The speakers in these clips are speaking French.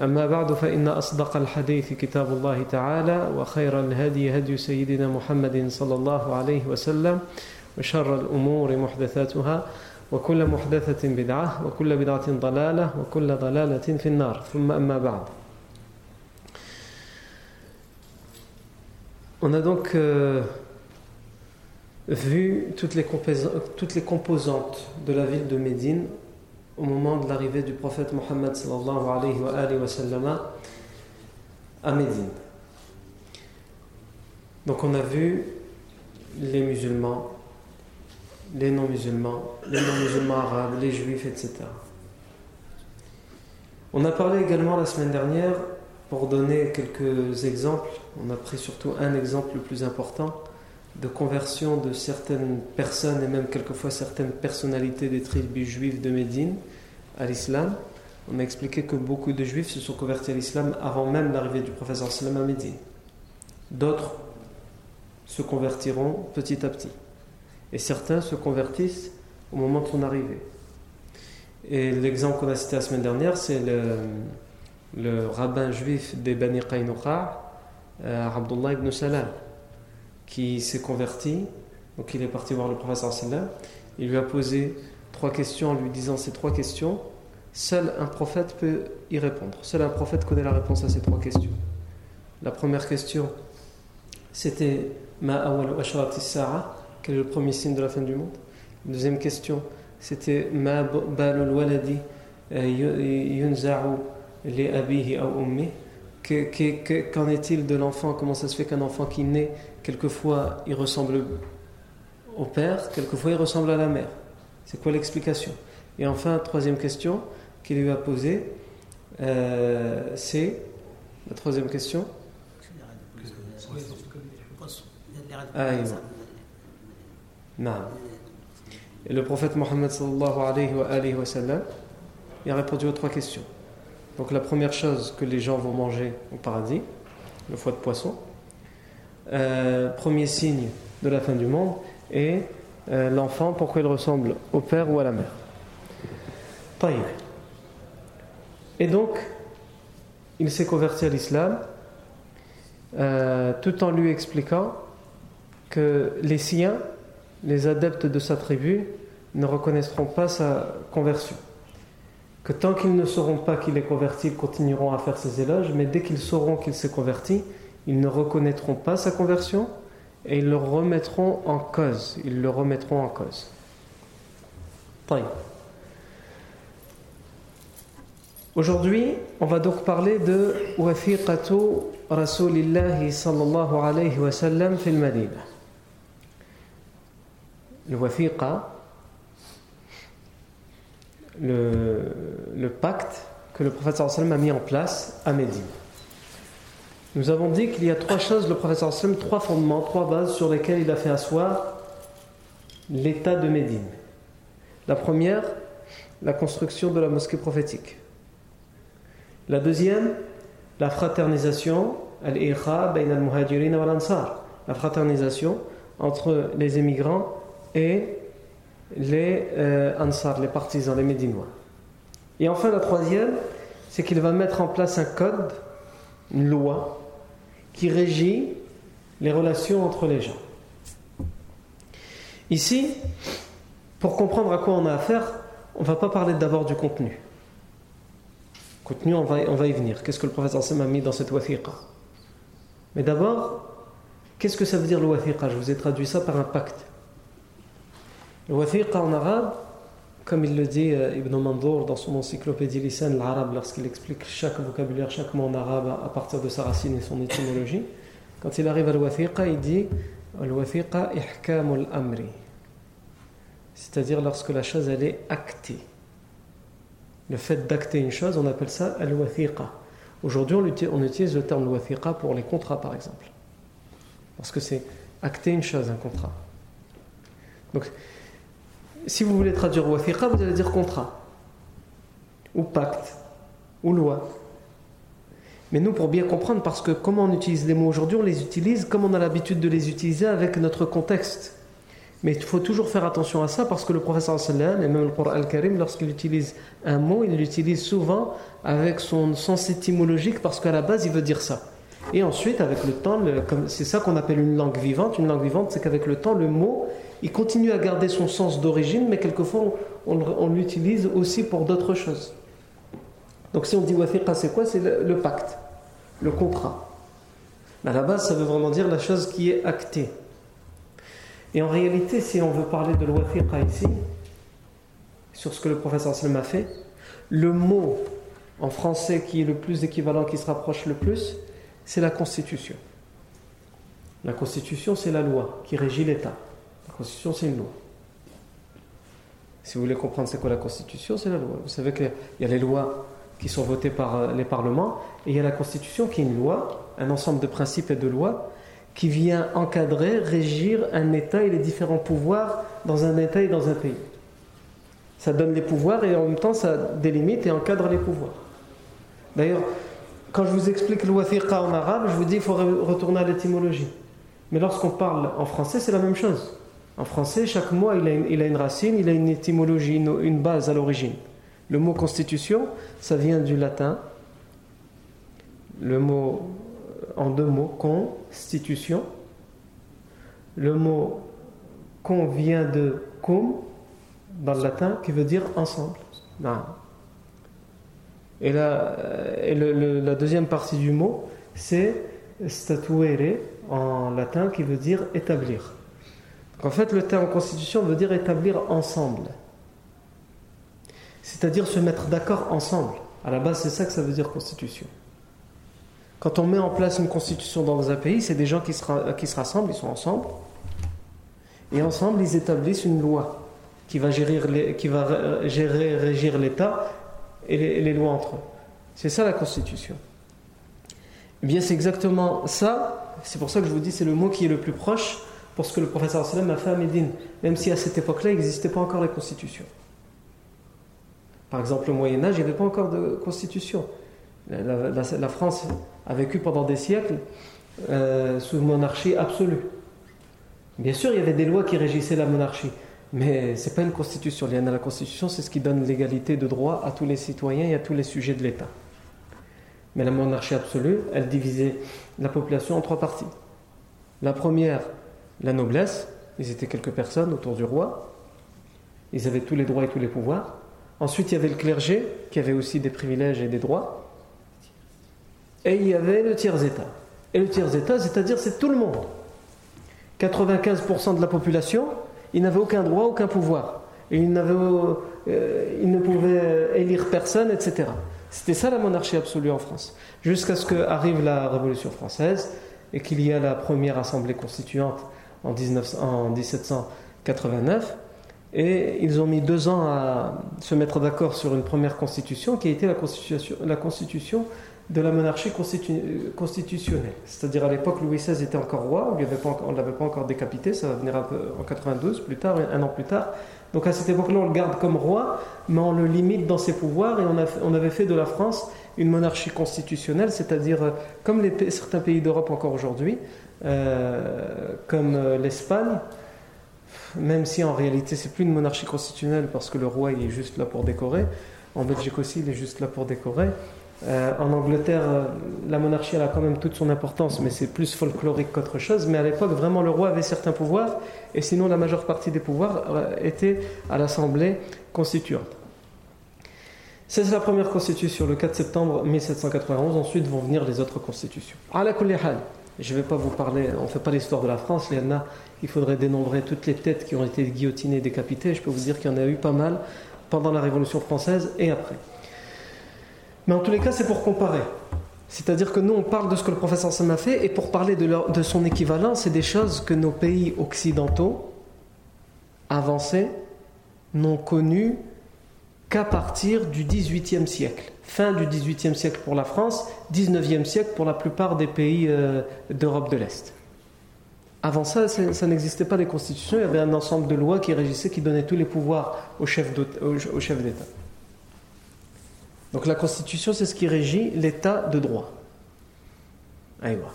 أما بعد فإن أصدق الحديث كتاب الله تعالى وخير الهدي هدي سيدنا محمد صلى الله عليه وسلم وشر الأمور محدثاتها وكل محدثة بدعة وكل بدعة ضلالة وكل ضلالة في النار. ثم أما بعد. On a donc euh, vu toutes les, toutes les composantes de la ville de Médine. Au moment de l'arrivée du prophète Mohammed à Médine. Donc on a vu les musulmans, les non-musulmans, les non-musulmans arabes, les juifs, etc. On a parlé également la semaine dernière, pour donner quelques exemples, on a pris surtout un exemple le plus important, de conversion de certaines personnes et même quelquefois certaines personnalités des tribus juives de Médine à l'islam. On a expliqué que beaucoup de juifs se sont convertis à l'islam avant même l'arrivée du professeur sallam à Médine. D'autres se convertiront petit à petit. Et certains se convertissent au moment de son arrivée. Et l'exemple qu'on a cité la semaine dernière, c'est le, le rabbin juif des Bani Qaynuqa, euh, Abdullah ibn Salam, qui s'est converti. Donc il est parti voir le professeur sallam. Il lui a posé trois questions en lui disant ces trois questions. Seul un prophète peut y répondre. Seul un prophète connaît la réponse à ces trois questions. La première question, c'était Ma awal sa'a Quel est le premier signe de la fin du monde? La deuxième question, c'était Ma balul waladi yunza'u li abihi ou ummi? Qu'en est-il de l'enfant? Comment ça se fait qu'un enfant qui naît, quelquefois il ressemble au père, quelquefois il ressemble à la mère? C'est quoi l'explication? Et enfin, troisième question qu'il lui a posée, euh, c'est la troisième question. Ah, Et le prophète Mohammed sallallahu alayhi wa, sallam, il a répondu aux trois questions. Donc la première chose que les gens vont manger au paradis, le foie de poisson. Euh, premier signe de la fin du monde et euh, l'enfant, pourquoi il ressemble au père ou à la mère. Et donc, il s'est converti à l'islam euh, tout en lui expliquant que les siens, les adeptes de sa tribu, ne reconnaîtront pas sa conversion. Que tant qu'ils ne sauront pas qu'il est converti, ils continueront à faire ses éloges, mais dès qu'ils sauront qu'il s'est converti, ils ne reconnaîtront pas sa conversion et ils le remettront en cause. Ils le remettront en cause. Aujourd'hui, on va donc parler de Wafiqatu Rasulillahi sallallahu alayhi wa sallam fil Madina. Le Wafiqa, le, pacte que le prophète sallam a mis en place à Médine. Nous avons dit qu'il y a trois choses, le prophète sallam, trois fondements, trois bases sur lesquelles il a fait asseoir l'état de Médine. La première, la construction de la mosquée prophétique. La deuxième, la fraternisation, al-Ikha al-Muhajirin wal Ansar, la fraternisation entre les émigrants et les euh, Ansar, les partisans, les Médinois. Et enfin, la troisième, c'est qu'il va mettre en place un code, une loi, qui régit les relations entre les gens. Ici, pour comprendre à quoi on a affaire, on ne va pas parler d'abord du contenu. Contenu, on va, on va y venir. Qu'est-ce que le professeur Sam a mis dans cette wathiqa Mais d'abord, Qu'est-ce que ça veut dire le wathiqa Je vous ai traduit ça par un pacte. Le wathiqa en arabe, comme il le dit Ibn Mandour dans son encyclopédie Lisan l'arabe lorsqu'il explique chaque vocabulaire, chaque mot en arabe à partir de sa racine et son étymologie, quand il arrive à l'wathiqa, il dit Al-wathiqa ihkamul amri. C'est-à-dire lorsque la chose elle est actée. Le fait d'acter une chose, on appelle ça al-wathiqa. Aujourd'hui, on utilise le terme wathiqa pour les contrats, par exemple. Parce que c'est acter une chose, un contrat. Donc, si vous voulez traduire wathiqa, vous allez dire contrat, ou pacte, ou loi. Mais nous, pour bien comprendre, parce que comment on utilise les mots aujourd'hui, on les utilise comme on a l'habitude de les utiliser avec notre contexte. Mais il faut toujours faire attention à ça parce que le professeur sallam et même le Coran al-Karim, lorsqu'il utilise un mot, il l'utilise souvent avec son sens étymologique parce qu'à la base, il veut dire ça. Et ensuite, avec le temps, c'est ça qu'on appelle une langue vivante. Une langue vivante, c'est qu'avec le temps, le mot, il continue à garder son sens d'origine, mais quelquefois, on, l'utilise aussi pour d'autres choses. Donc si on dit wathiqa, c'est quoi? C'est le, pacte, le contrat. à la base, ça veut vraiment dire la chose qui est actée. Et en réalité, si on veut parler de l'wathiqa ici, sur ce que le professeur a fait, le mot en français qui est le plus équivalent, qui se rapproche le plus, c'est la Constitution. La Constitution, c'est la loi qui régit l'État. La Constitution, c'est une loi. Si vous voulez comprendre c'est quoi la Constitution, c'est la loi. Vous savez qu'il y a les lois qui sont votées par euh, les parlements, et il y a la Constitution qui est une loi, un ensemble de principes et de lois qui vient encadrer, régir un État et les différents pouvoirs dans un État et dans un pays. Ça donne les pouvoirs et en même temps ça délimite et encadre les pouvoirs. D'ailleurs, quand je vous explique le wathiqa en arabe, je vous dis qu'il faut retourner à l'étymologie. Mais lorsqu'on parle en français, c'est la même chose. En français, chaque mot il a une, racine, il a une étymologie, une, base à l'origine. Le mot constitution, ça vient du latin. Le mot en deux mots, constitution. Le mot con vient de cum, dans le latin, qui veut dire ensemble. Et, la, la deuxième partie du mot, c'est statuere en latin, qui veut dire établir. En fait, le terme constitution veut dire établir ensemble. C'est-à-dire se mettre d'accord ensemble. À la base, c'est ça que ça veut dire constitution. Quand on met en place une constitution dans un pays, c'est des gens qui se, rassemblent, ils sont ensemble, et ensemble ils établissent une loi qui va gérer, les, qui va gérer régir l'État et les, lois entre eux. C'est ça la constitution. Eh bien, c'est exactement ça. C'est pour ça que je vous dis, c'est le mot qui est le plus proche pour ce que le professeur a fait à Médine, même si à cette époque-là, il n'existait pas encore la constitution. Par exemple, au Moyen Âge, il n'y avait pas encore de constitution. La, France a vécu pendant des siècles euh, sous monarchie absolue. Bien sûr, il y avait des lois qui régissaient la monarchie, mais ce n'est pas une constitution. La constitution, c'est ce qui donne l'égalité de droit à tous les citoyens et à tous les sujets de l'État. Mais la monarchie absolue, elle divisait la population en trois parties. La première, la noblesse, ils étaient quelques personnes autour du roi, ils avaient tous les droits et tous les pouvoirs. Ensuite, il y avait le clergé, qui avait aussi des privilèges et des droits. Et il y avait le tiers-État. Et le tiers-État, c'est-à-dire c'est tout le monde. 95% de la population, ils n'avaient aucun droit, aucun pouvoir. Ils, euh, ne pouvaient élire personne, etc. C'était ça la monarchie absolue en France. Jusqu'à ce qu'arrive la Révolution française et qu'il y a la première assemblée constituante en, 1789. Et ils ont mis deux ans à se mettre d'accord sur une première constitution qui a été la constitution, de la monarchie constitutionnelle. C'est-à-dire à, l'époque, Louis XVI était encore roi, on ne l'avait pas encore décapité, ça va venir en 92, plus tard, un an plus tard. Donc à cette époque-là, on le garde comme roi, mais on le limite dans ses pouvoirs et on, avait fait de la France une monarchie constitutionnelle, c'est-à-dire euh, comme certains pays d'Europe encore aujourd'hui, euh, comme euh, l'Espagne, même si en réalité c'est plus une monarchie constitutionnelle parce que le roi il est juste là pour décorer, en Belgique aussi il est juste là pour décorer, euh, en Angleterre, euh, la monarchie a quand même toute son importance, mais c'est plus folklorique qu'autre chose. Mais à l'époque, vraiment, le roi avait certains pouvoirs, et sinon, la majeure partie des pouvoirs euh, était à l'Assemblée constituante. C'est la première constitution, le 4 septembre 1791. Ensuite vont venir les autres constitutions. Je ne vais pas vous parler, on ne fait pas l'histoire de la France, il y en a, il faudrait dénombrer toutes les têtes qui ont été guillotinées, décapitées. Je peux vous dire qu'il y en a eu pas mal pendant la Révolution française et après. Mais en tous les cas, c'est pour comparer. C'est-à-dire que nous, on parle de ce que le professeur Sam a fait, et pour parler de, son équivalent, c'est des choses que nos pays occidentaux avancés n'ont connues qu'à partir du XVIIIe siècle. Fin du XVIIIe siècle pour la France, XIXe siècle pour la plupart des pays euh, d'Europe de l'Est. Avant ça, ça n'existait pas des constitutions, il y avait un ensemble de lois qui régissaient, qui donnaient tous les pouvoirs au chef d'État. Donc la constitution, c'est ce qui régit l'état de droit. Aïwa.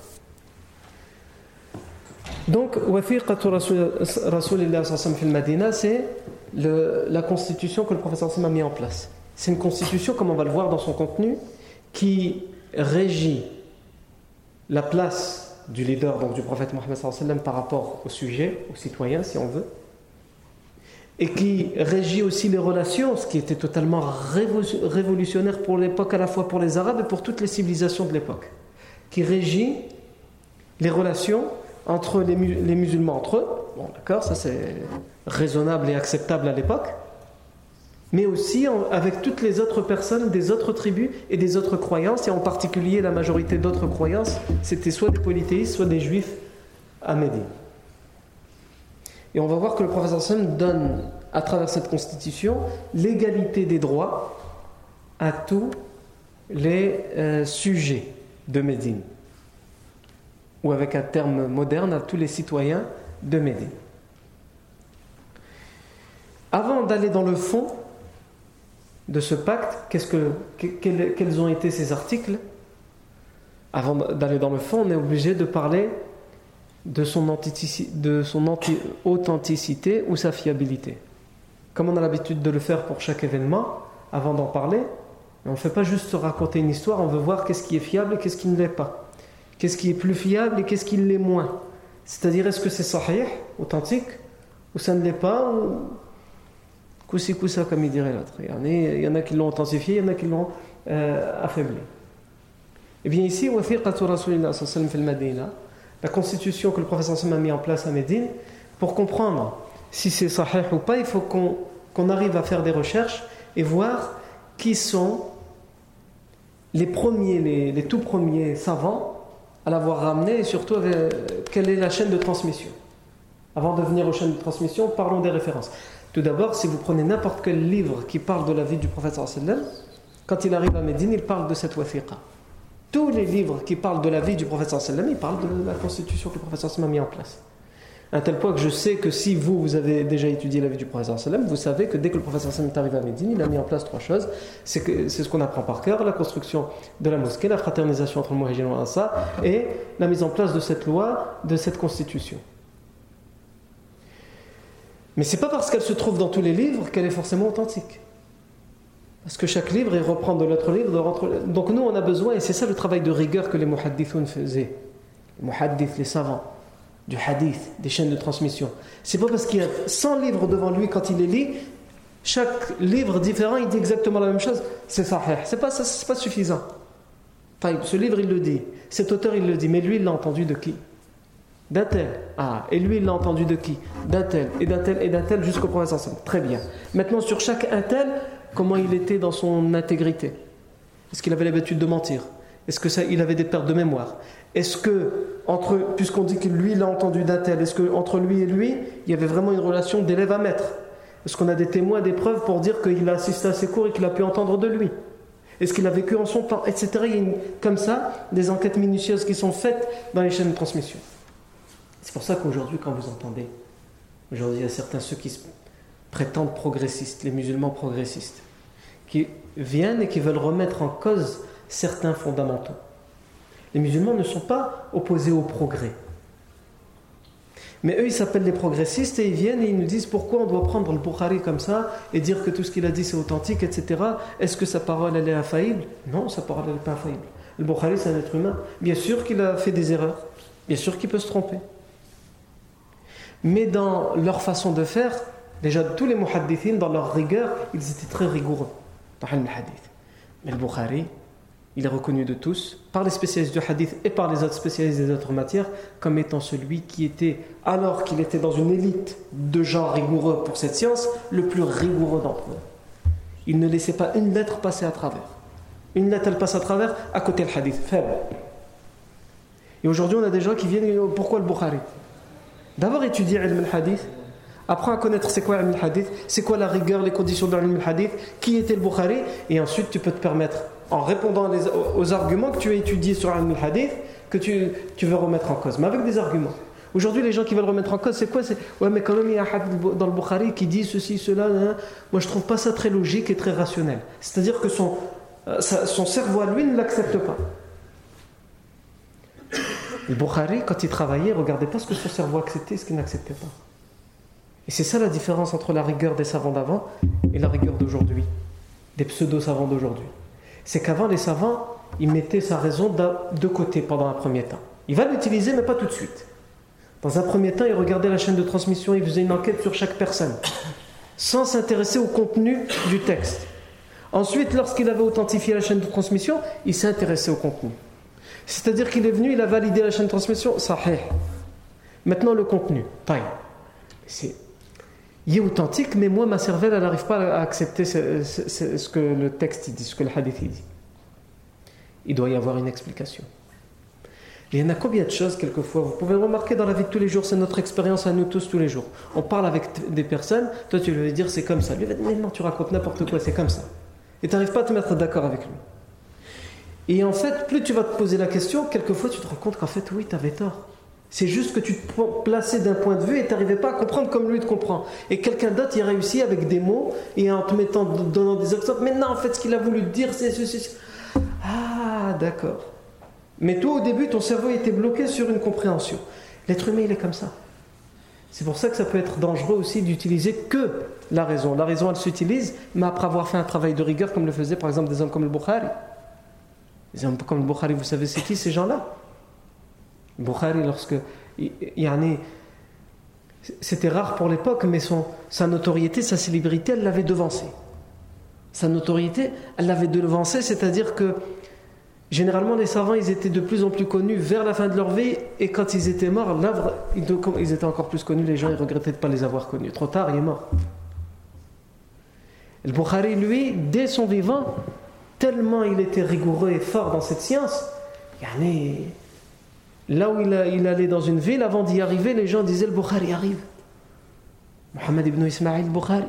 Donc, c'est la constitution que le professeur Sim a mis en place. C'est une constitution, comme on va le voir dans son contenu, qui régit la place du leader, donc du prophète Mohammed par rapport au sujet, aux citoyens, si on veut, et qui régit aussi les relations, ce qui était totalement révolutionnaire pour l'époque, à la fois pour les Arabes et pour toutes les civilisations de l'époque, qui régit les relations entre les, musulmans entre eux, bon d'accord, ça c'est raisonnable et acceptable à l'époque, mais aussi avec toutes les autres personnes des autres tribus et des autres croyances, et en particulier la majorité d'autres croyances, c'était soit des polythéistes, soit des juifs à Médine. Et on va voir que le professeur Sam donne, à travers cette constitution, l'égalité des droits à tous les euh, sujets de Médine, ou avec un terme moderne, à tous les citoyens de Médine. Avant d'aller dans le fond de ce pacte, que, quels ont été ces articles? Avant d'aller dans le fond, on est obligé de parler de son, de son authenticité ou sa fiabilité. Comme on a l'habitude de le faire pour chaque événement, avant d'en parler, on ne fait pas juste raconter une histoire, on veut voir qu'est-ce qui est fiable et qu'est-ce qui ne l'est pas. Qu'est-ce qui est plus fiable et qu'est-ce qui l'est moins. C'est-à-dire, est-ce que c'est sahih, authentique, ou ça ne l'est pas, ou koussi koussa, comme il dirait l'autre. Il y en a qui l'ont authentifié, il y en a qui l'ont euh, affaibli. Et eh bien ici, wafiqatu rasulillah sallallahu alayhi wa la constitution que le professeur Sam a mis en place à Médine, pour comprendre si c'est sahih ou pas, il faut qu'on arrive à faire des recherches et voir qui sont les premiers, les, tout premiers savants à l'avoir ramené et surtout euh, quelle est la chaîne de transmission. Avant de venir aux chaînes de transmission, parlons des références. Tout d'abord, si vous prenez n'importe quel livre qui parle de la vie du prophète quand il arrive à Médine, il parle de cette wafiqa. Tous les livres qui parlent de la vie du prophète sallam, ils parlent de la constitution que le prophète sallam a mis en place. À tel point que je sais que si vous, vous avez déjà étudié la vie du prophète sallam, vous savez que dès que le prophète sallam est arrivé à Médine, il a mis en place trois choses. C'est ce qu'on apprend par cœur, la construction de la mosquée, la fraternisation entre le Muhajir et et la mise en place de cette loi, de cette constitution. Mais c'est pas parce qu'elle se trouve dans tous les livres qu'elle est forcément authentique. Parce que chaque livre, il reprend de l'autre livre. Donc nous, on a besoin, et c'est ça le travail de rigueur que les muhaddithoun faisaient. Les muhaddith, les savants, du hadith, des chaînes de transmission. C'est pas parce qu'il y a 100 livres devant lui quand il les lit, chaque livre différent, il dit exactement la même chose. C'est sahih. C'est pas, c'est pas suffisant. Ce livre, il le dit. Cet auteur, il le dit. Mais lui, il l'a entendu de qui? D'un tel. Ah, et lui, il l'a entendu de qui? D'un tel, et d'un tel, et d'un tel, jusqu'au prophète. Très bien. Maintenant, sur chaque un tel, comment il était dans son intégrité. Est-ce qu'il avait l'habitude de mentir? Est-ce qu'il avait des pertes de mémoire? Est-ce que, entre, puisqu'on dit que lui, il a entendu d'un tel, est-ce qu'entre lui et lui, il y avait vraiment une relation d'élève à maître? Est-ce qu'on a des témoins, des preuves pour dire qu'il a assisté à ses cours et qu'il a pu entendre de lui? Est-ce qu'il a vécu en son temps? Etc. Il y a comme ça des enquêtes minutieuses qui sont faites dans les chaînes de transmission. C'est pour ça qu'aujourd'hui, quand vous entendez, aujourd'hui, il y a certains ceux qui prétendent progressistes, les musulmans progressistes, qui viennent et qui veulent remettre en cause certains fondamentaux. Les musulmans ne sont pas opposés au progrès. Mais eux, ils s'appellent les progressistes et ils viennent et ils nous disent pourquoi on doit prendre le Bukhari comme ça et dire que tout ce qu'il a dit c'est authentique, etc. Est-ce que sa parole elle est infaillible? Non, sa parole elle n'est pas infaillible. Le Bukhari c'est un être humain. Bien sûr qu'il a fait des erreurs. Bien sûr qu'il peut se tromper. Mais dans leur façon de faire, Déjà, tous les muhaddithines, dans leur rigueur, ils étaient très rigoureux dans le hadith. Mais le Bukhari, il est reconnu de tous, par les spécialistes du hadith et par les autres spécialistes des autres matières, comme étant celui qui était, alors qu'il était dans une élite de gens rigoureux pour cette science, le plus rigoureux d'entre eux. Il ne laissait pas une lettre passer à travers. Une lettre, elle passe à travers, à côté le hadith, faible. Et aujourd'hui, on a des gens qui viennent, pourquoi le Bukhari? D'abord étudier le hadith, apprends à connaître c'est quoi le hadith, c'est quoi la rigueur, les conditions de le hadith, qui était le Bukhari, et ensuite tu peux te permettre en répondant aux arguments que tu as étudiés sur un hadith que tu, veux remettre en cause, mais avec des arguments. Aujourd'hui, les gens qui veulent remettre en cause, c'est quoi? C'est ouais, mais quand même, il y a un hadith dans le Bukhari qui dit ceci, cela. Hein. Moi, je trouve pas ça très logique et très rationnel. C'est-à-dire que son, euh, cerveau à lui ne l'accepte pas. Le Bukhari, quand il travaillait, il regardait pas ce que son cerveau acceptait et ce qu'il n'acceptait pas. Et c'est ça la différence entre la rigueur des savants d'avant et la rigueur d'aujourd'hui, des pseudo-savants d'aujourd'hui c'est qu'avant les savants, ils mettaient sa raison de côté pendant un premier temps. Il va l'utiliser, mais pas tout de suite. Dans un premier temps, il regardait la chaîne de transmission, il faisait une enquête sur chaque personne, sans s'intéresser au contenu du texte. Ensuite, lorsqu'il avait authentifié la chaîne de transmission, il s'est au contenu. C'est-à-dire qu'il est venu, il a validé la chaîne de transmission. Maintenant, le contenu. C'est il est authentique, mais moi, ma cervelle, elle n'arrive pas à accepter ce, que le texte dit, ce que le hadith dit. Il doit y avoir une explication. il y en a combien de choses, quelquefois Vous pouvez remarquer dans la vie de tous les jours, c'est notre expérience à nous tous tous les jours. On parle avec des personnes, toi tu lui vas dire c'est comme ça. Lui va dire mais non, tu racontes n'importe quoi, c'est comme ça. Et tu n'arrives pas à te mettre d'accord avec lui. Et en fait, plus tu vas te poser la question, quelquefois tu te rends compte qu'en fait, oui, tu avais tort. C'est juste que tu te plaçais d'un point de vue et tu n'arrivais pas à comprendre comme lui te comprend. Et quelqu'un d'autre y a réussi avec des mots et en te mettant, donnant des exemples. Mais non, en fait, ce qu'il a voulu dire, c'est ceci. Ah, d'accord. Mais toi, au début, ton cerveau était bloqué sur une compréhension. L'être humain, il est comme ça. C'est pour ça que ça peut être dangereux aussi d'utiliser que la raison. La raison, elle s'utilise, mais après avoir fait un travail de rigueur, comme le faisaient par exemple des hommes comme le Bukhari. Des hommes comme le Bukhari, vous savez, c'est qui ces gens-là? Bukhari, lorsque. C'était rare pour l'époque, mais sa notoriété, sa célébrité, elle l'avait devancé. Sa notoriété, elle l'avait devancé, c'est-à-dire que généralement les savants, ils étaient de plus en plus connus vers la fin de leur vie, et quand ils étaient morts, là, ils étaient encore plus connus, les gens, ils regrettaient de ne pas les avoir connus. Trop tard, il est mort. Le Bukhari, lui, dès son vivant, tellement il était rigoureux et fort dans cette science, yani, Là où il, allait dans une ville, avant d'y arriver, les gens disaient le Bukhari arrive. Mohammed ibn Ismail Bukhari.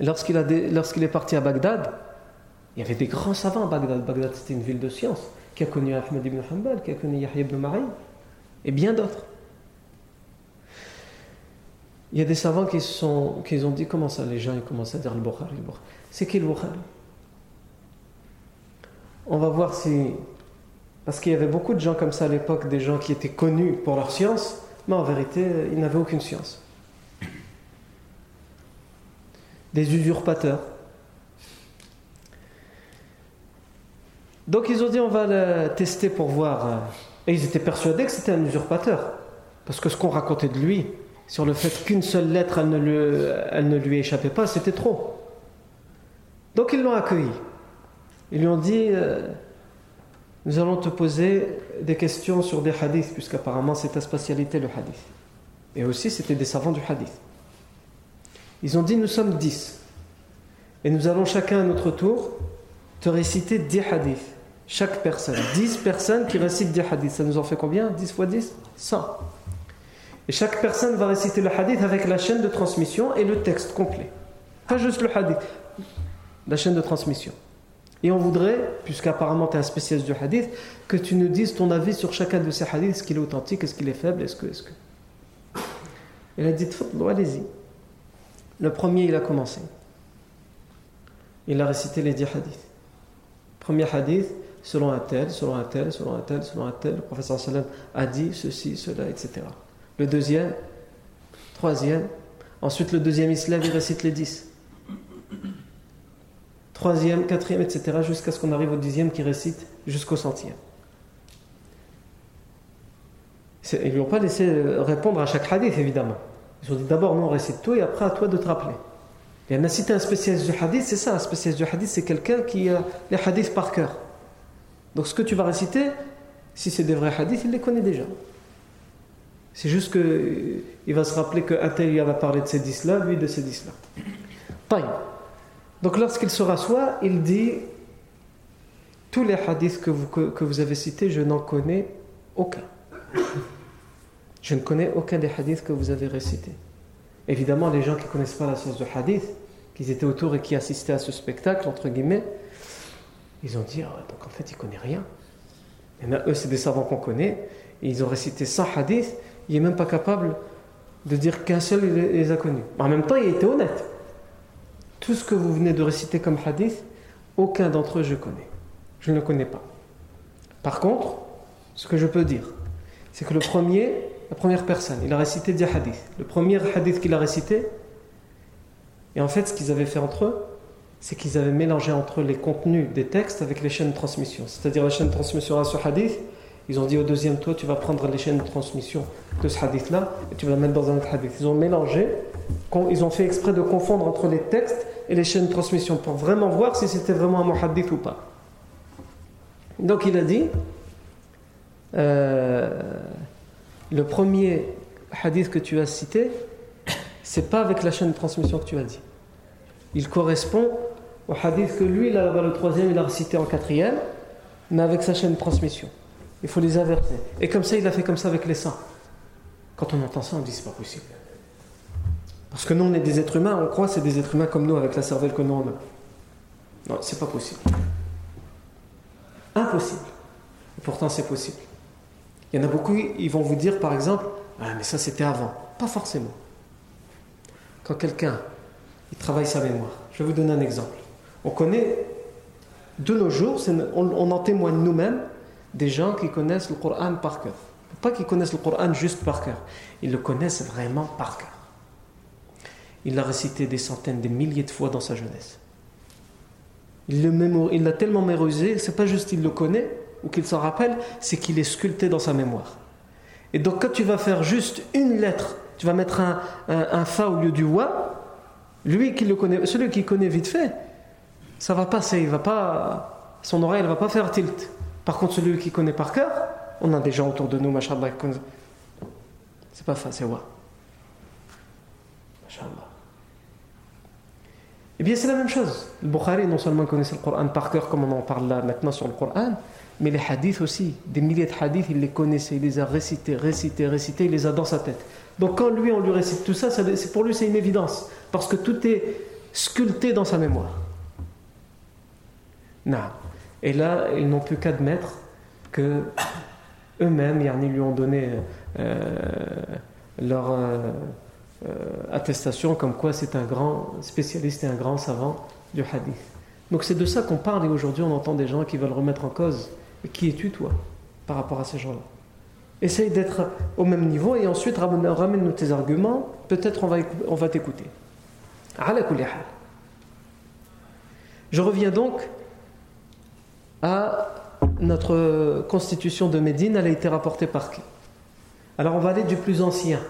Lorsqu'il est parti à Bagdad, il y avait des grands savants à Bagdad. Bagdad, c'était une ville de science qui a connu Ahmed ibn Hanbal, qui a connu Yahya ibn Ma'in, et bien d'autres. Il y a des savants qui, ont dit comment ça, les gens ils commencent à dire le Bukhari. C'est qui le Bukhari? On va voir si parce qu'il y avait beaucoup de gens comme ça à l'époque, des gens qui étaient connus pour leur science, mais en vérité, ils n'avaient aucune science. Des usurpateurs. Donc ils ont dit on va le tester pour voir. Euh, et ils étaient persuadés que c'était un usurpateur. Parce que ce qu'on racontait de lui, sur le fait qu'une seule lettre, elle ne, lui, échappait pas, c'était trop. Donc ils l'ont accueilli. Ils lui ont dit, euh, nous allons te poser des questions sur des hadiths, puisqu'apparemment c'est ta spécialité le hadith. Et aussi c'était des savants du hadith. Ils ont dit nous sommes dix. Et nous allons chacun à notre tour te réciter dix hadiths. Chaque personne. Dix personnes qui récitent des hadiths. Ça nous en fait combien? Dix fois dix? Cent. Et chaque personne va réciter le hadith avec la chaîne de transmission et le texte complet. Pas juste le hadith. La chaîne de transmission. Et on voudrait, puisqu'apparemment tu es un spécialiste du hadith, que tu nous dises ton avis sur chacun de ces hadiths, est-ce qu'il est authentique, est-ce qu'il est faible, est-ce que... Est-ce que... Il a dit, allez-y. Le premier, il a commencé. Il a récité les dix hadiths. Premier hadith, selon un tel, selon un tel, selon un tel, selon un tel, le professeur sallam a dit ceci, cela, etc. Le deuxième, troisième, ensuite le deuxième islam, il récite les dix troisième, quatrième, etc., jusqu'à ce qu'on arrive au dixième qui récite jusqu'au centième. Ils ne lui ont pas laissé répondre à chaque hadith, évidemment. Ils ont dit d'abord, non, récite tout et après à toi de te rappeler. Il y en a cité un spécialiste du hadith, c'est ça, un spécialiste du hadith, c'est quelqu'un qui a les hadiths par cœur. Donc ce que tu vas réciter, si c'est des vrais hadiths, il les connaît déjà. C'est juste qu'il va se rappeler qu'un tel il va parler de ces hadiths-là, lui de ces hadiths-là. Donc lorsqu'il se rassoit, il dit tous les hadiths que vous, que, vous avez cités, je n'en connais aucun. Je ne connais aucun des hadiths que vous avez récités. Évidemment, les gens qui ne connaissent pas la science du hadith, qui étaient autour et qui assistaient à ce spectacle, entre guillemets, ils ont dit, ah, donc en fait, ils ne connaissent rien. Et eux, c'est des savants qu'on connaît, et ils ont récité 100 hadiths, il n'est même pas capable de dire qu'un seul les a connus. En même temps, il était honnête. Tout ce que vous venez de réciter comme hadith, aucun d'entre eux je connais. Je ne le connais pas. Par contre, ce que je peux dire, c'est que le premier, la première personne, il a récité 10 hadiths. Le premier hadith qu'il a récité, et en fait, ce qu'ils avaient fait entre eux, c'est qu'ils avaient mélangé entre eux les contenus des textes avec les chaînes de transmission. C'est-à-dire la chaîne de transmission à ce hadith, ils ont dit au deuxième, toi, tu vas prendre les chaînes de transmission de ce hadith-là et tu vas le mettre dans un autre hadith. Ils ont mélangé, ils ont fait exprès de confondre entre les textes et les chaînes de transmission pour vraiment voir si c'était vraiment un hadith ou pas. Donc il a dit, euh, le premier hadith que tu as cité, c'est pas avec la chaîne de transmission que tu as dit. Il correspond au hadith que lui, là, le troisième, il a cité en quatrième, mais avec sa chaîne de transmission. Il faut les inverser. Et comme ça, il a fait comme ça avec les saints. Quand on entend ça, on dit c'est pas possible. Parce que nous, on est des êtres humains, on croit que c'est des êtres humains comme nous, avec la cervelle que nous on a. Non, c'est pas possible. Impossible. Et pourtant, c'est possible. Il y en a beaucoup, ils vont vous dire par exemple Ah, mais ça c'était avant. Pas forcément. Quand quelqu'un il travaille sa mémoire, je vais vous donner un exemple. On connaît, de nos jours, on en témoigne nous-mêmes, des gens qui connaissent le Coran par cœur. Pas qu'ils connaissent le Coran juste par cœur, ils le connaissent vraiment par cœur. Il l'a récité des centaines, des milliers de fois dans sa jeunesse. Il l'a tellement mémorisé, c'est pas juste qu'il le connaît ou qu'il s'en rappelle, c'est qu'il est sculpté dans sa mémoire. Et donc quand tu vas faire juste une lettre, tu vas mettre un, fa au lieu du wa, lui qui le connaît, celui qui connaît vite fait, ça va passer, il va pas, son oreille ne va pas faire tilt. Par contre celui qui connaît par cœur, on a des gens autour de nous, machallah, c'est pas fa, c'est wa. Machallah. Eh bien, c'est la même chose. Le Bukhari, non seulement connaissait le Coran par cœur, comme on en parle là maintenant sur le Coran, mais les hadiths aussi. Des milliers de hadiths, il les connaissait, il les a récités, récités, récités, il les a dans sa tête. Donc, quand lui, on lui récite tout ça, c'est pour lui, c'est une évidence. Parce que tout est sculpté dans sa mémoire. Non. Et là, ils n'ont plus qu'admettre que eux-mêmes, ils lui ont donné euh, leur. Euh, euh, attestation comme quoi c'est un grand spécialiste et un grand savant du hadith. Donc c'est de ça qu'on parle et aujourd'hui on entend des gens qui veulent remettre en cause. qui es-tu toi par rapport à ces gens-là? Essaye d'être au même niveau et ensuite ramène-nous tes arguments, peut-être on va, on va t'écouter. Je reviens donc à notre constitution de Médine, elle a été rapportée par qui? Alors on va aller du plus ancien.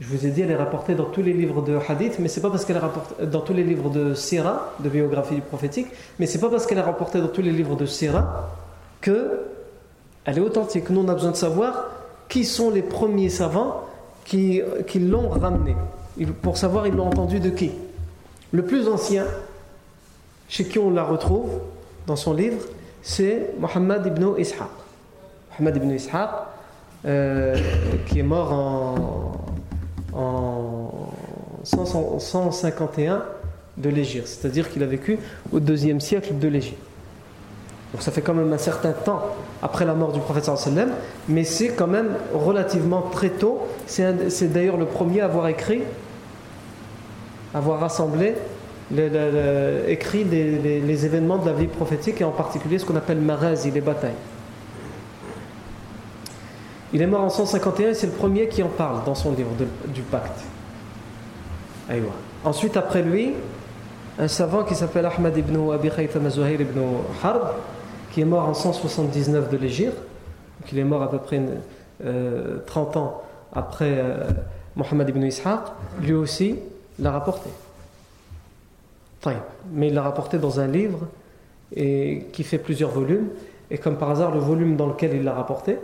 Je vous ai dit, elle est rapportée dans tous les livres de hadith, mais c'est pas parce qu'elle est rapportée dans tous les livres de sira, de biographie prophétique, mais c'est pas parce qu'elle est rapportée dans tous les livres de sira que elle est authentique. Nous, on a besoin de savoir qui sont les premiers savants qui, qui l'ont ramenée. Pour savoir, ils l'ont entendu de qui? Le plus ancien, chez qui on la retrouve dans son livre, c'est Mohammed ibn Ishaq. Mohammed ibn Ishaq, euh, qui est mort en en 151 de l'Égypte, c'est-à-dire qu'il a vécu au deuxième siècle de l'Égypte. Donc ça fait quand même un certain temps après la mort du prophète sallam, mais c'est quand même relativement très tôt. C'est d'ailleurs le premier à avoir écrit, à avoir rassemblé, écrit les, événements de la vie prophétique et en particulier ce qu'on appelle et les batailles. Il est mort en 151 et c'est le premier qui en parle dans son livre du pacte. Ensuite, après lui, un savant qui s'appelle Ahmad ibn Abi Khaytham Zuhair ibn Harb, qui est mort en 179 de l'Égypte. Donc il est mort à peu près 30 euh, ans après euh, Mohammed ibn Ishaq. Lui aussi l'a rapporté. Mais il l'a rapporté dans un livre et qui fait plusieurs volumes. Et comme par hasard, le volume dans lequel il l'a rapporté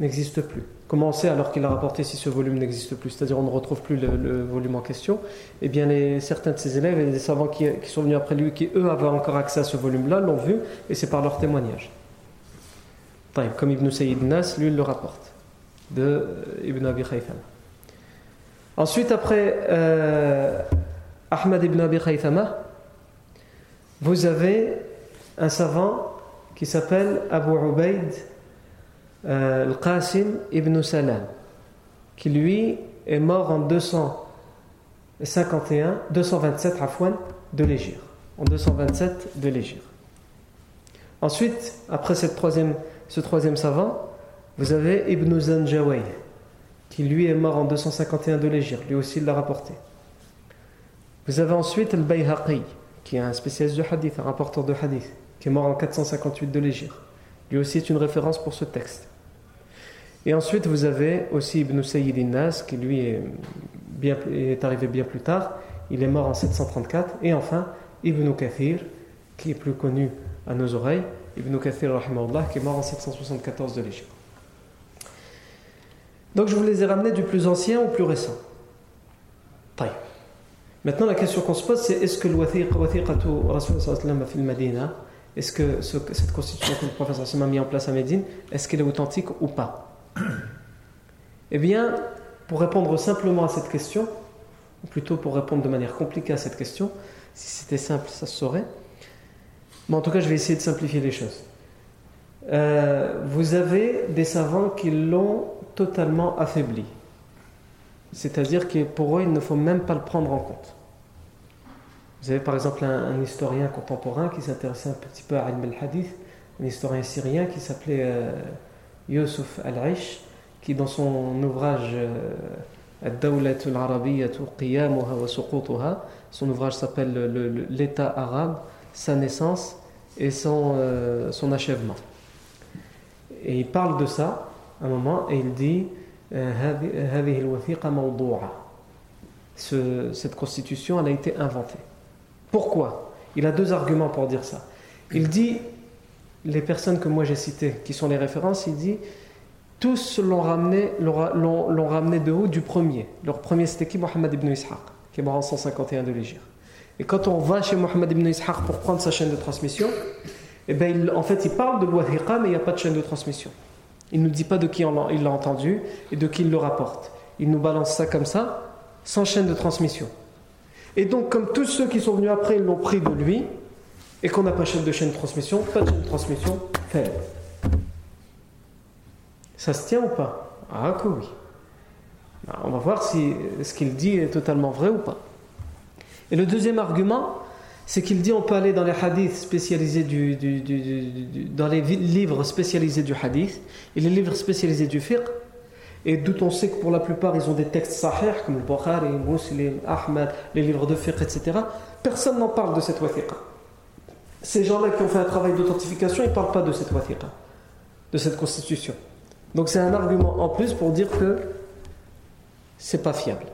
n'existe plus. Comment on sait alors qu'il l'a rapporté si ce volume n'existe plus? C'est-à-dire on ne retrouve plus le, volume en question. Eh bien, certains de ses élèves et des savants qui, sont venus après lui, qui eux avaient encore accès à ce volume-là, l'ont vu et c'est par leur témoignage. Comme Ibn Sayyid Nas, lui, il le rapporte de euh, Ibn Abi Khaythama. Ensuite, après euh, Ahmad ibn Abi Khaythama, vous avez un savant qui s'appelle Abu Ubaid euh, al-Qasim ibn Salam, qui lui est mort en 251, 227 Afwan de l'Égypte, en 227 de l'Égypte. Ensuite, après cette troisième, ce troisième savant, vous avez Ibn Zanjaway, qui lui est mort en 251 de l'Égypte, lui aussi l'a rapporté. Vous avez ensuite Al-Bayhaqi, qui est un spécialiste de hadith, un rapporteur de hadith, qui est mort en 458 de l'Égypte. Lui aussi est une référence pour ce texte. Et ensuite, vous avez aussi Ibn Sayyid Nas, qui lui est, arrivé bien plus tard. Il est mort en 734. Et enfin, Ibn Kathir, qui est plus connu à nos oreilles. Ibn Kathir, qui est mort en 774 de l'Égypte. Donc je vous les ai ramenés du plus ancien au plus récent. Taï. Maintenant, la question qu'on se pose, c'est est-ce que le Madina, est-ce que cette constitution que le professeur a mis en place à Médine, est-ce qu'elle est authentique ou pas? Eh bien, pour répondre simplement à cette question, ou plutôt pour répondre de manière compliquée à cette question, si c'était simple, ça se saurait. Mais en tout cas, je vais essayer de simplifier les choses. Euh, vous avez des savants qui l'ont totalement affaibli. C'est-à-dire que pour eux, il ne faut même pas le prendre en compte. Vous avez par exemple un, historien contemporain qui s'intéressait un petit peu à Ilm al-Hadith, un historien syrien qui s'appelait euh, Yusuf al-Aish, qui dans son ouvrage euh, son ouvrage s'appelle L'État arabe, sa naissance et son, euh, son achèvement. Et il parle de ça un moment et il dit cette constitution elle a été inventée. Pourquoi? Il a deux arguments pour dire ça. Il dit, les personnes que moi j'ai citées, qui sont les références, il dit, tous l'ont ramené, l'ont ramené de haut du premier. Leur premier c'était qui? Mohammed ibn Ishaq, qui est mort en 151 de l'Égypte. Et quand on va chez Mohammed ibn Ishaq pour prendre sa chaîne de transmission, eh ben, en fait il parle de l'Wathiqa, mais il n'y a pas de chaîne de transmission. Il ne nous dit pas de qui il l'a entendu et de qui il le rapporte. Il nous balance ça comme ça, sans chaîne de transmission. Et donc, comme tous ceux qui sont venus après l'ont pris de lui, et qu'on n'a pas de chaîne de transmission, pas de chaîne de transmission, faible. Ça se tient ou pas? Ah que oui. on va voir si ce qu'il dit est totalement vrai ou pas. Et le deuxième argument, c'est qu'il dit on peut aller dans les hadiths spécialisés du, dans les livres spécialisés du hadith et les livres spécialisés du fiqh et d'où on sait que pour la plupart ils ont des textes sahih comme le Bukhari, Muslim, Ahmad, les livres de fiqh, etc. Personne n'en parle de cette wathiqa. Ces gens-là qui ont fait un travail d'authentification, ils ne parlent pas de cette wathiqa, de cette constitution. Donc c'est un argument en plus pour dire que c'est pas fiable.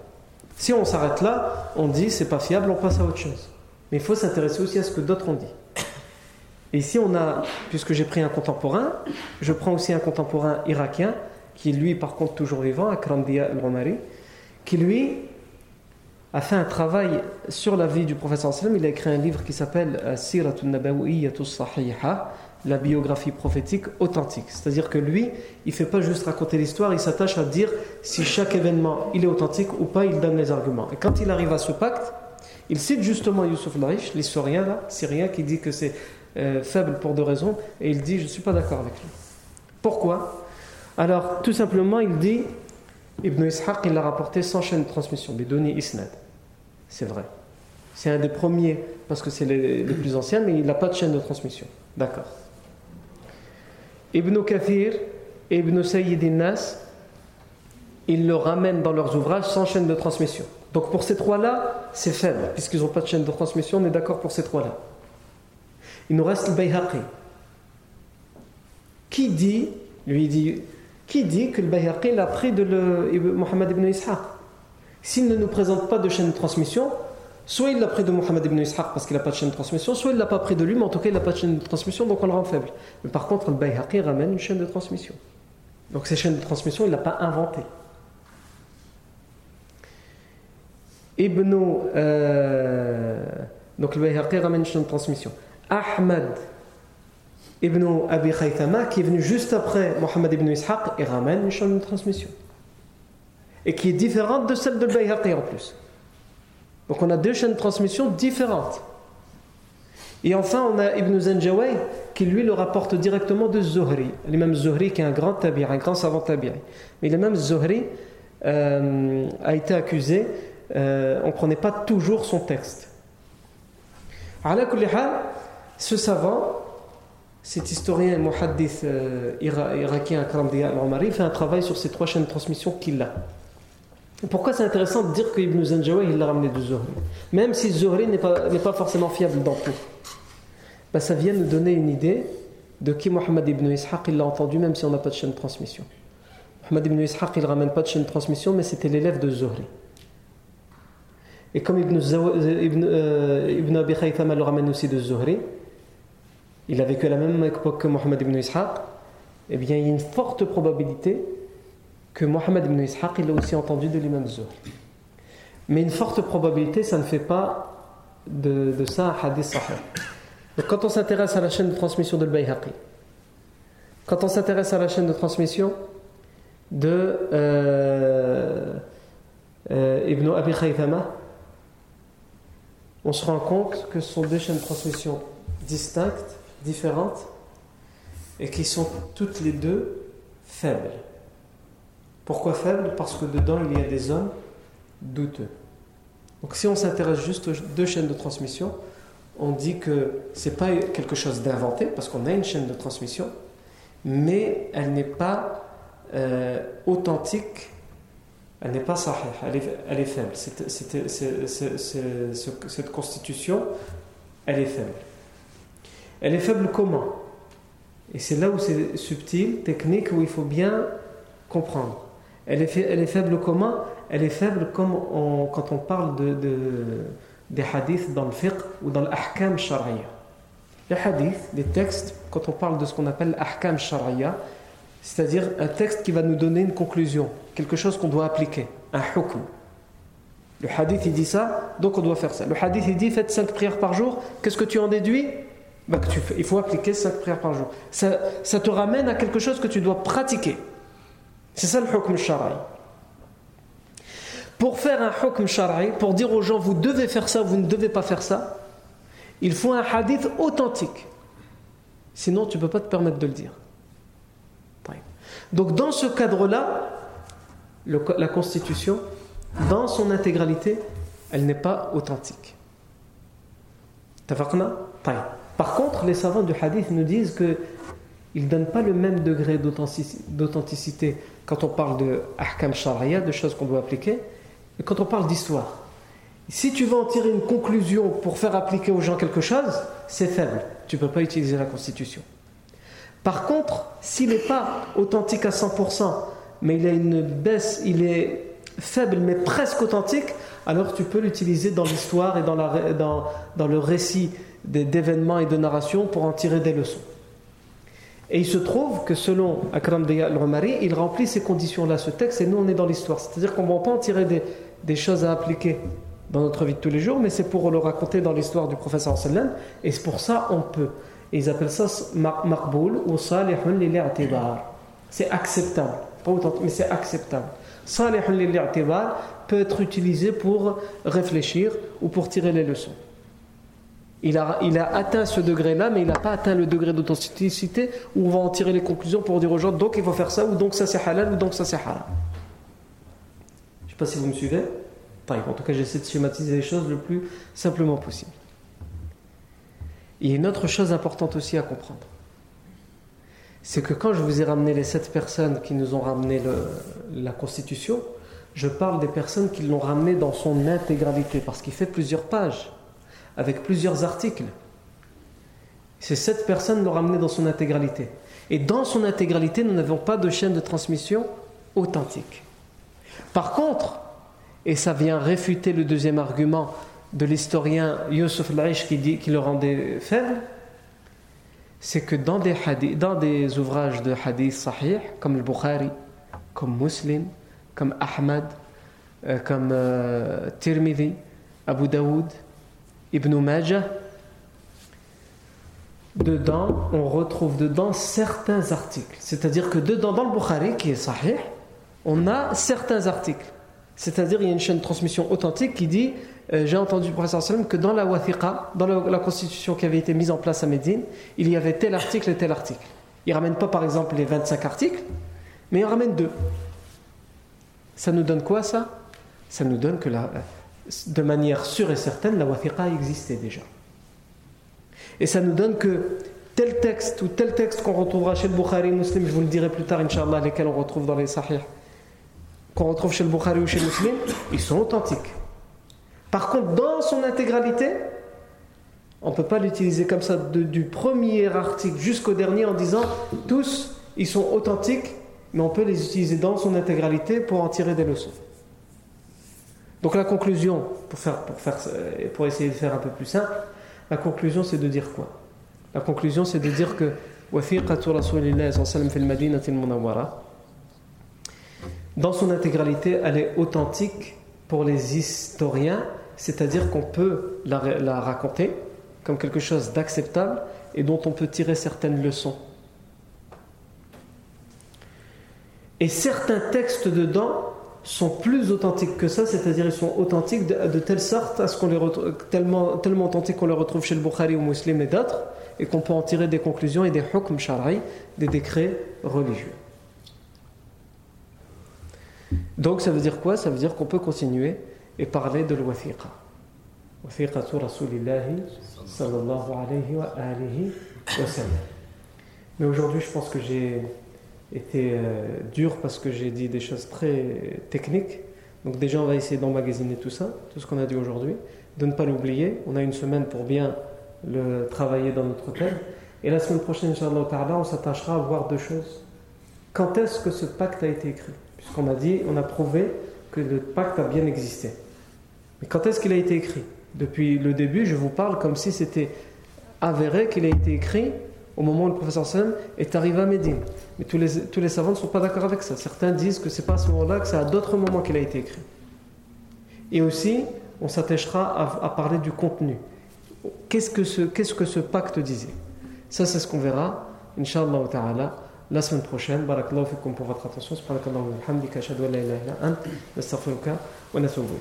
Si on s'arrête là, on dit c'est pas fiable, on passe à autre chose. Mais il faut s'intéresser aussi à ce que d'autres ont dit. Et ici on a, puisque j'ai pris un contemporain, je prends aussi un contemporain irakien qui lui par contre toujours vivant, Akrandia al-Romari, qui lui a fait un travail sur la vie du prophète sallam. Il a écrit un livre qui s'appelle euh, Siratun Nabawiyatus Sahiha, la biographie prophétique authentique. C'est-à-dire que lui, il ne fait pas juste raconter l'histoire, il s'attache à dire si chaque événement il est authentique ou pas, il donne les arguments. Et quand il arrive à ce pacte, il cite justement Youssef Larish, l'historien syrien, qui dit que c'est euh, faible pour deux raisons, et il dit je ne suis pas d'accord avec lui. Pourquoi? Alors, tout simplement, il dit Ibn Ishaq, il l'a rapporté sans chaîne de transmission, Bidoni Isnad. C'est vrai. C'est un des premiers, parce que c'est les, plus anciens, mais il n'a pas de chaîne de transmission. D'accord. Ibn Kathir Ibn Sayyid Nas, ils le ramènent dans leurs ouvrages sans chaîne de transmission. Donc pour ces trois-là, c'est faible, puisqu'ils n'ont pas de chaîne de transmission, on est d'accord pour ces trois-là. Il nous reste le Bayhaqi. Qui dit, lui dit, qui dit que le Bayhaqi l'a pris de le, ibn Ishaq? S'il ne nous présente pas de chaîne de transmission, Soit il l'a pris de Mohammed ibn Ishaq parce qu'il n'a pas de chaîne de transmission, soit il ne l'a pas pris de lui, mais en tout cas il n'a pas de chaîne de transmission, donc on le rend faible. Mais par contre, le Bayhaqi ramène une chaîne de transmission. Donc ces chaînes de transmission, il ne l'a pas inventé. Ibn. Euh, donc le Bayhaqi ramène une chaîne de transmission. Ahmad ibn Abi Khaythama, qui est venu juste après Mohammed ibn Ishaq, il ramène une chaîne de transmission. Et qui est différente de celle de Bayhaqi en plus. Donc on a deux chaînes de transmission différentes. Et enfin, on a Ibn Zanjaway qui lui le rapporte directement de Zuhri. L'imam Zuhri qui est un grand tabir, un grand savant tabir. Mais l'imam Zuhri euh, a été accusé, euh, on ne prenait pas toujours son texte. Ce savant, cet historien muhaddith euh, irakien Akram al-Omari, fait un travail sur ces trois chaînes de transmission qu'il a. Pourquoi c'est intéressant de dire qu'Ibn Zanjawi il l'a ramené de Zuhri? Même si Zuhri n'est pas, pas, forcément fiable dans tout. Bah, ça vient nous donner une idée de qui Mohammed ibn Ishaq il l'a entendu même si on n'a pas de chaîne de transmission. Mohammed ibn Ishaq il ne ramène pas de chaîne de transmission mais c'était l'élève de Zuhri. Et comme Ibn, ibn, euh, ibn Abi Khaythama le ramène aussi de Zuhri, il a vécu la même époque que Mohammed ibn Ishaq, eh bien il y a une forte probabilité que Mohammed ibn Ishaq il aussi entendu de l'imam Zuhri. Mais une forte probabilité, ça ne fait pas de, ça un hadith sahih. Donc quand on s'intéresse à la chaîne de transmission de Bayhaqi, quand on s'intéresse à la chaîne de transmission de euh, euh, Ibn Abi Khaythama, on se rend compte que ce sont deux chaînes de transmission distinctes, différentes, et qui sont toutes les deux faibles. Pourquoi faible Parce que dedans, il y a des hommes douteux. Donc si on s'intéresse juste aux deux chaînes de transmission, on dit que ce n'est pas quelque chose d'inventé, parce qu'on a une chaîne de transmission, mais elle n'est pas euh, authentique, elle n'est pas sahih, elle est faible. cette constitution, elle est faible. Elle est faible comment? Et c'est là où c'est subtil, technique, où il faut bien comprendre. Elle est, faible comment? Elle est faible comme quand on parle de, des hadiths dans le fiqh ou dans l'ahkam shari'a. Les hadiths, les textes, quand on parle de ce qu'on appelle l'ahkam shari'a, c'est-à-dire un texte qui va nous donner une conclusion, quelque chose qu'on doit appliquer, un hukm. Le hadith il dit ça, donc on doit faire ça. Le hadith il dit faites 5 prières par jour, qu'est-ce que tu en déduis? Bah, Il faut appliquer 5 prières par jour. Ça, ça te ramène à quelque chose que tu dois pratiquer. C'est ça le hukm shara'i. Pour faire un hukm shara'i, pour dire aux gens vous devez faire ça, vous ne devez pas faire ça, il faut un hadith authentique. Sinon, tu ne peux pas te permettre de le dire. Donc, dans ce cadre-là, la constitution, dans son intégralité, elle n'est pas authentique. Par contre, les savants du hadith nous disent que ils ne donnent pas le même degré d'authenticité quand on parle de ahkam sharia, de choses qu'on doit appliquer, et quand on parle d'histoire. Si tu veux en tirer une conclusion pour faire appliquer aux gens quelque chose, c'est faible. Tu ne peux pas utiliser la Constitution. Par contre, s'il n'est pas authentique à 100%, mais il a une baisse, il est faible mais presque authentique, alors tu peux l'utiliser dans l'histoire et dans, le récit d'événements et de narrations pour en tirer des leçons. Et il se trouve que selon Akram al-Rumari, il remplit ces conditions-là, ce texte, et nous on est dans l'histoire. C'est-à-dire qu'on ne va pas en tirer des, choses à appliquer dans notre vie de tous les jours, mais c'est pour le raconter dans l'histoire du professeur sallam, et c'est pour ça on peut. Et ils appellent ça maqboul ou salihun lil C'est acceptable, pas autant, mais c'est acceptable. Salihun lil peut être utilisé pour réfléchir ou pour tirer les leçons il a, atteint ce degré-là, mais il n'a pas atteint le degré d'authenticité où on va en tirer les conclusions pour dire aux gens donc il faut faire ça, ou donc ça c'est halal, ou donc ça c'est haram. Je ne sais pas si vous me suivez. En tout cas, j'essaie de schématiser les choses le plus simplement possible. Il y a une autre chose importante aussi à comprendre. C'est que quand je vous ai ramené les sept personnes qui nous ont ramené la Constitution, je parle des personnes qui l'ont ramené dans son intégralité, parce qu'il fait plusieurs pages avec plusieurs articles. Ces sept personnes l'ont ramené dans son intégralité. Et dans son intégralité, nous n'avons pas de chaîne de transmission authentique. Par contre, et ça vient réfuter le deuxième argument de l'historien Yusuf al-Aish qui, qui le rendait faible, c'est que dans des, dans des ouvrages de hadith sahih, comme le Bukhari, comme Muslim, comme Ahmad, euh, comme euh, Tirmidhi, Abu Daoud, Ibn Majah, dedans, on retrouve dedans certains articles. C'est-à-dire que dedans, dans le Bukhari, qui est sahih, on a certains articles. C'est-à-dire, il y a une chaîne de transmission authentique qui dit euh, J'ai entendu le prophète que dans la wathiqa, dans la, constitution qui avait été mise en place à Médine, il y avait tel article et tel article. Il ne ramène pas par exemple les 25 articles, mais il ramène deux. Ça nous donne quoi ça? Ça nous donne que la, de manière sûre et certaine, la wathiqa existait déjà. Et ça nous donne que tel texte ou tel texte qu'on retrouvera chez le Bukhari Muslim, je vous le dirai plus tard, Inch'Allah, lesquels on retrouve dans les Sahih, qu'on retrouve chez le Bukhari ou chez le Muslim, ils sont authentiques. Par contre, dans son intégralité, on ne peut pas l'utiliser comme ça du premier article jusqu'au dernier en disant tous, ils sont authentiques, mais on peut les utiliser dans son intégralité pour en tirer des leçons. Donc la conclusion, pour, faire, pour, faire, pour essayer de faire un peu plus simple, la conclusion, c'est de dire quoi? La conclusion, c'est de dire que dans son intégralité, elle est authentique pour les historiens, c'est-à-dire qu'on peut la, la, raconter comme quelque chose d'acceptable et dont on peut tirer certaines leçons. Et certains textes dedans sont plus authentiques que ça, c'est-à-dire ils sont authentiques de, telle sorte à ce qu'on les retrouve, tellement, tellement authentiques qu'on les retrouve chez le Bukhari ou Muslim et d'autres, et qu'on peut en tirer des conclusions et des hukm shara'i, des décrets religieux. Donc ça veut dire quoi? Ça veut dire qu'on peut continuer et parler de l'wathiqa. Wathiqatu Rasulillahi sallallahu alayhi wa alihi wa sallam. Mais aujourd'hui, je pense que j'ai était euh, dur parce que j'ai dit des choses très techniques. Donc déjà, on va essayer d'emmagasiner tout ça, tout ce qu'on a dit aujourd'hui, de ne pas l'oublier. On a une semaine pour bien le travailler dans notre thème. Et la semaine prochaine, Inch'Allah on s'attachera à voir deux choses. Quand est-ce que ce pacte a été écrit? Puisqu'on a dit, on a prouvé que le pacte a bien existé. Mais quand est-ce qu'il a été écrit? Depuis le début, je vous parle comme si c'était avéré qu'il a été écrit au moment où le professeur Sam est arrivé à Médine. Mais tous les, tous les savants ne sont pas d'accord avec ça. Certains disent que c'est pas à ce moment-là, que c'est à d'autres moments qu'il a été écrit. Et aussi, on s'attachera à, parler du contenu. Qu'est-ce que, ce, qu'est-ce que ce pacte disait? Ça, c'est ce qu'on verra, Inch'Allah ta'ala, la semaine prochaine. Barakallahu fikum pour votre attention. Subhanakallahu wa wa natubu